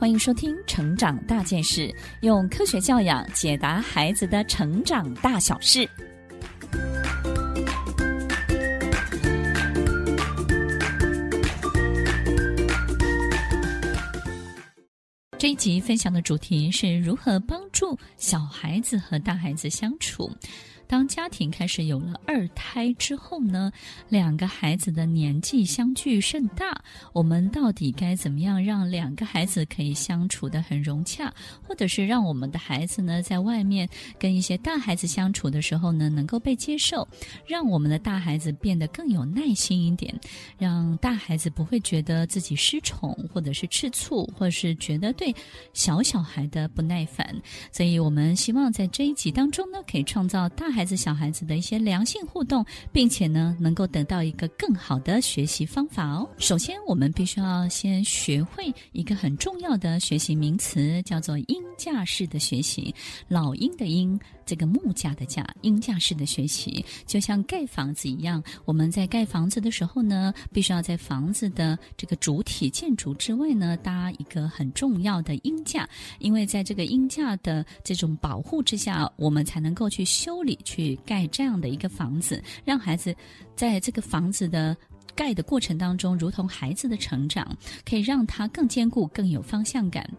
欢迎收听《成长大件事》，用科学教养解答孩子的成长大小事。这一集分享的主题是如何帮助小孩子和大孩子相处。当家庭开始有了二胎之后呢，两个孩子的年纪相距甚大，我们到底该怎么样让两个孩子可以相处得很融洽，或者是让我们的孩子呢，在外面跟一些大孩子相处的时候呢，能够被接受，让我们的大孩子变得更有耐心一点，让大孩子不会觉得自己失宠，或者是吃醋，或者是觉得对小小孩的不耐烦。所以我们希望在这一集当中呢，可以创造大孩。孩子、小孩子的一些良性互动，并且呢，能够得到一个更好的学习方法哦。首先，我们必须要先学会一个很重要的学习名词，叫做鹰架式的学习。老鹰的鹰，这个木架的架，鹰架式的学习，就像盖房子一样。我们在盖房子的时候呢，必须要在房子的这个主体建筑之外呢，搭一个很重要的鹰架，因为在这个鹰架的这种保护之下，我们才能够去修理。去盖这样的一个房子，让孩子在这个房子的盖的过程当中，如同孩子的成长，可以让他更坚固、更有方向感。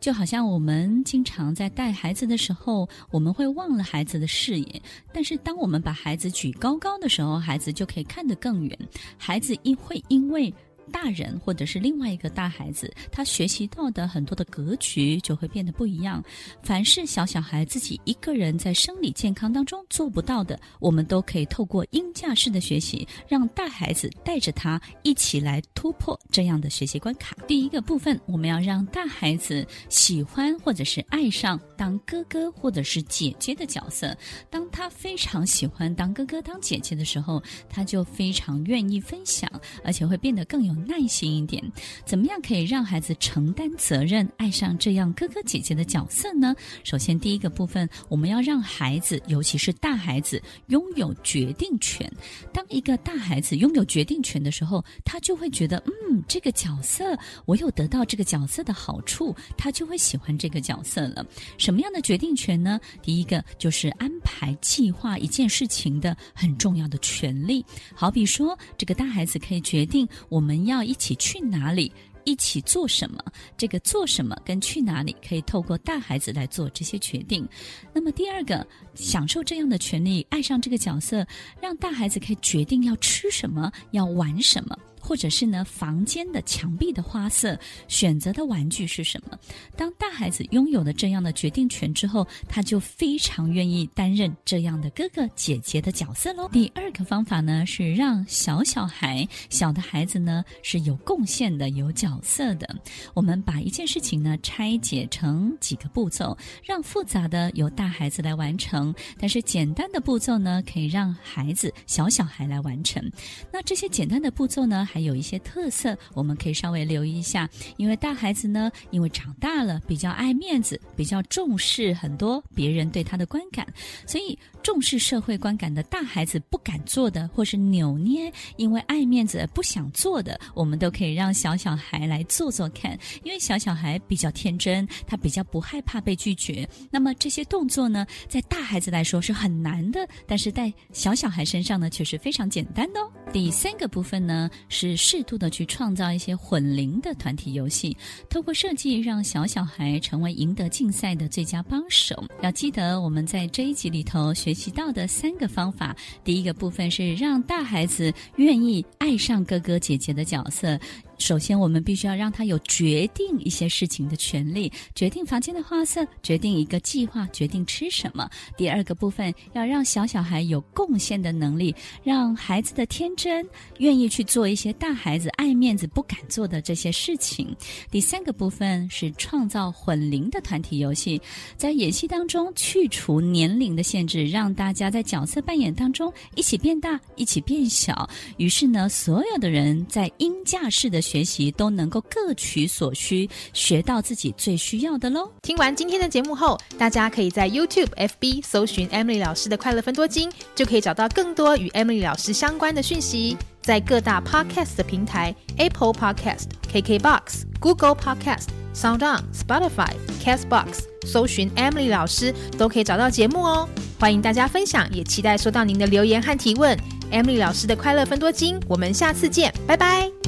就好像我们经常在带孩子的时候，我们会忘了孩子的视野，但是当我们把孩子举高高的时候，孩子就可以看得更远。孩子因会因为大人或者是另外一个大孩子，他学习到的很多的格局就会变得不一样。凡是小小孩自己一个人在生理健康当中做不到的，我们都可以透过鹰架式的学习，让大孩子带着他一起来突破这样的学习关卡。第一个部分，我们要让大孩子喜欢或者是爱上当哥哥或者是姐姐的角色。当他非常喜欢当哥哥当姐姐的时候，他就非常愿意分享，而且会变得更有。耐心一点，怎么样可以让孩子承担责任，爱上这样哥哥姐姐的角色呢？首先，第一个部分，我们要让孩子，尤其是大孩子，拥有决定权。当一个大孩子拥有决定权的时候，他就会觉得，嗯，这个角色我有得到这个角色的好处，他就会喜欢这个角色了。什么样的决定权呢？第一个就是安排计划一件事情的很重要的权利。好比说，这个大孩子可以决定我们。要一起去哪里？一起做什么？这个做什么跟去哪里，可以透过大孩子来做这些决定。那么第二个，享受这样的权利，爱上这个角色，让大孩子可以决定要吃什么，要玩什么。或者是呢，房间的墙壁的花色，选择的玩具是什么？当大孩子拥有了这样的决定权之后，他就非常愿意担任这样的哥哥姐姐的角色喽。第二个方法呢，是让小小孩、小的孩子呢是有贡献的、有角色的。我们把一件事情呢拆解成几个步骤，让复杂的由大孩子来完成，但是简单的步骤呢，可以让孩子、小小孩来完成。那这些简单的步骤呢，还有一些特色，我们可以稍微留意一下。因为大孩子呢，因为长大了，比较爱面子，比较重视很多别人对他的观感，所以重视社会观感的大孩子不敢做的，或是扭捏，因为爱面子不想做的，我们都可以让小小孩来做做看。因为小小孩比较天真，他比较不害怕被拒绝。那么这些动作呢，在大孩子来说是很难的，但是在小小孩身上呢，却是非常简单的哦。第三个部分呢，是。适度的去创造一些混龄的团体游戏，透过设计让小小孩成为赢得竞赛的最佳帮手。要记得我们在这一集里头学习到的三个方法，第一个部分是让大孩子愿意爱上哥哥姐姐的角色。首先，我们必须要让他有决定一些事情的权利，决定房间的花色，决定一个计划，决定吃什么。第二个部分，要让小小孩有贡献的能力，让孩子的天真，愿意去做一些大孩子爱面子不敢做的这些事情。第三个部分是创造混龄的团体游戏，在演戏当中去除年龄的限制，让大家在角色扮演当中一起变大，一起变小。于是呢，所有的人在音架式的学习都能够各取所需，学到自己最需要的喽。听完今天的节目后，大家可以在 YouTube、FB 搜寻 Emily 老师的快乐分多金，就可以找到更多与 Emily 老师相关的讯息。在各大 Podcast 的平台，Apple Podcast、KKBox、Google Podcast。SoundOn、Spotify、Castbox，搜寻 Emily 老师都可以找到节目哦。欢迎大家分享，也期待收到您的留言和提问。Emily 老师的快乐分多金，我们下次见，拜拜。